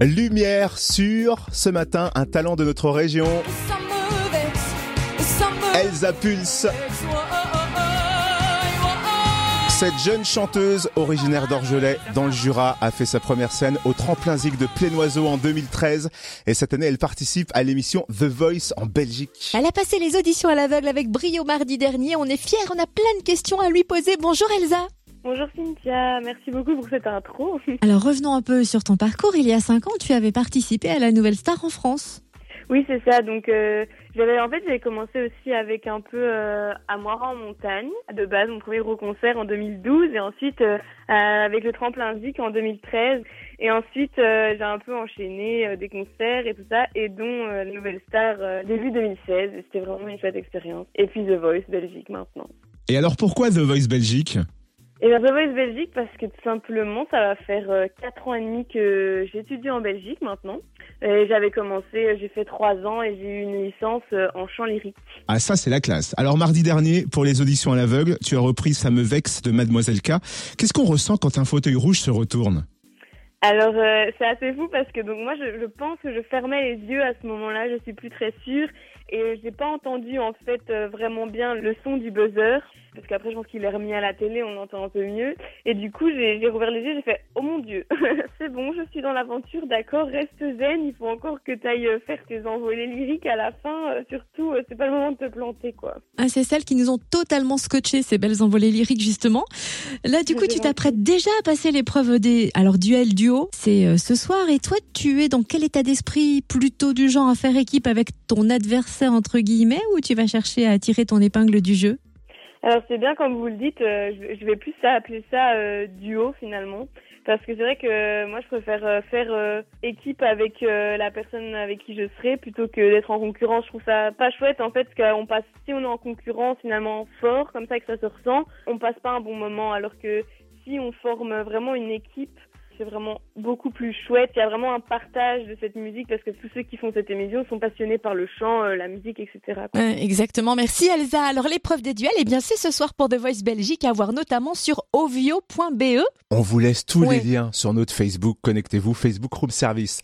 Lumière sur ce matin un talent de notre région. Elsa Pulse. Cette jeune chanteuse originaire d'Orgelet dans le Jura a fait sa première scène au tremplin zig de Plénoiseau en 2013 et cette année elle participe à l'émission The Voice en Belgique. Elle a passé les auditions à l'aveugle avec brio mardi dernier. On est fiers, on a plein de questions à lui poser. Bonjour Elsa. Bonjour Cynthia, merci beaucoup pour cette intro. Alors revenons un peu sur ton parcours. Il y a cinq ans, tu avais participé à la Nouvelle Star en France. Oui, c'est ça. Donc, euh, j'avais en fait, j'avais commencé aussi avec un peu euh, à Moira en montagne. De base, mon premier gros concert en 2012 et ensuite euh, avec le tremplin Zik en 2013. Et ensuite, j'ai un peu enchaîné des concerts et tout ça, et dont la Nouvelle Star début 2016. C'était vraiment une chouette expérience. Et puis The Voice Belgique maintenant. Et alors, pourquoi The Voice Belgique? Et bien, The Voice Belgique parce que tout simplement, ça va faire quatre ans et demi que j'étudie en Belgique maintenant. J'avais commencé, j'ai fait trois ans et j'ai eu une licence euh, en chant lyrique. Ah ça c'est la classe. Alors mardi dernier, pour les auditions à l'aveugle, tu as repris Ça me vexe de Mademoiselle K. Qu'est-ce qu'on ressent quand un fauteuil rouge se retourne? Alors euh, c'est assez fou parce que donc moi je, je, pense que je fermais les yeux à ce moment-là, je suis plus très sûre et j'ai pas entendu en fait euh, vraiment bien le son du buzzer parce qu'après je pense qu'il est remis à la télé, on entend un peu mieux et du coup j'ai rouvert les yeux, j'ai fait oh mon dieu, c'est bon, je suis dans l'aventure, d'accord, reste zen, il faut encore que tu ailles euh, faire tes envolées lyriques à la fin, euh, surtout c'est pas le moment de te planter quoi. Ah c'est celles qui nous ont totalement scotché ces belles envolées lyriques justement. Là du coup tu t'apprêtes déjà à passer l'épreuve des alors duel duo, c'est ce soir et toi tu es dans quel état d'esprit plutôt du genre à faire équipe avec ton adversaire entre guillemets ou tu vas chercher à tirer ton épingle du jeu? Alors c'est bien comme vous le dites, euh, je vais plus appeler ça euh, duo finalement. Parce que c'est vrai que moi je préfère euh, faire équipe avec la personne avec qui je serai plutôt que d'être en concurrence. Je trouve ça pas chouette en fait qu'on passe si on est en concurrence finalement fort comme ça que ça se ressent, on passe pas un bon moment alors que si on forme vraiment une équipe c'est vraiment beaucoup plus chouette. Il y a vraiment un partage de cette musique parce que tous ceux qui font cette émission sont passionnés par le chant, euh, la musique, etc. exactement. Merci Elsa. Alors l'épreuve des duels, eh bien c'est ce soir pour The Voice Belgique à voir notamment sur ovio.be. On vous laisse tous les liens sur notre Facebook. Connectez-vous Facebook Room Service.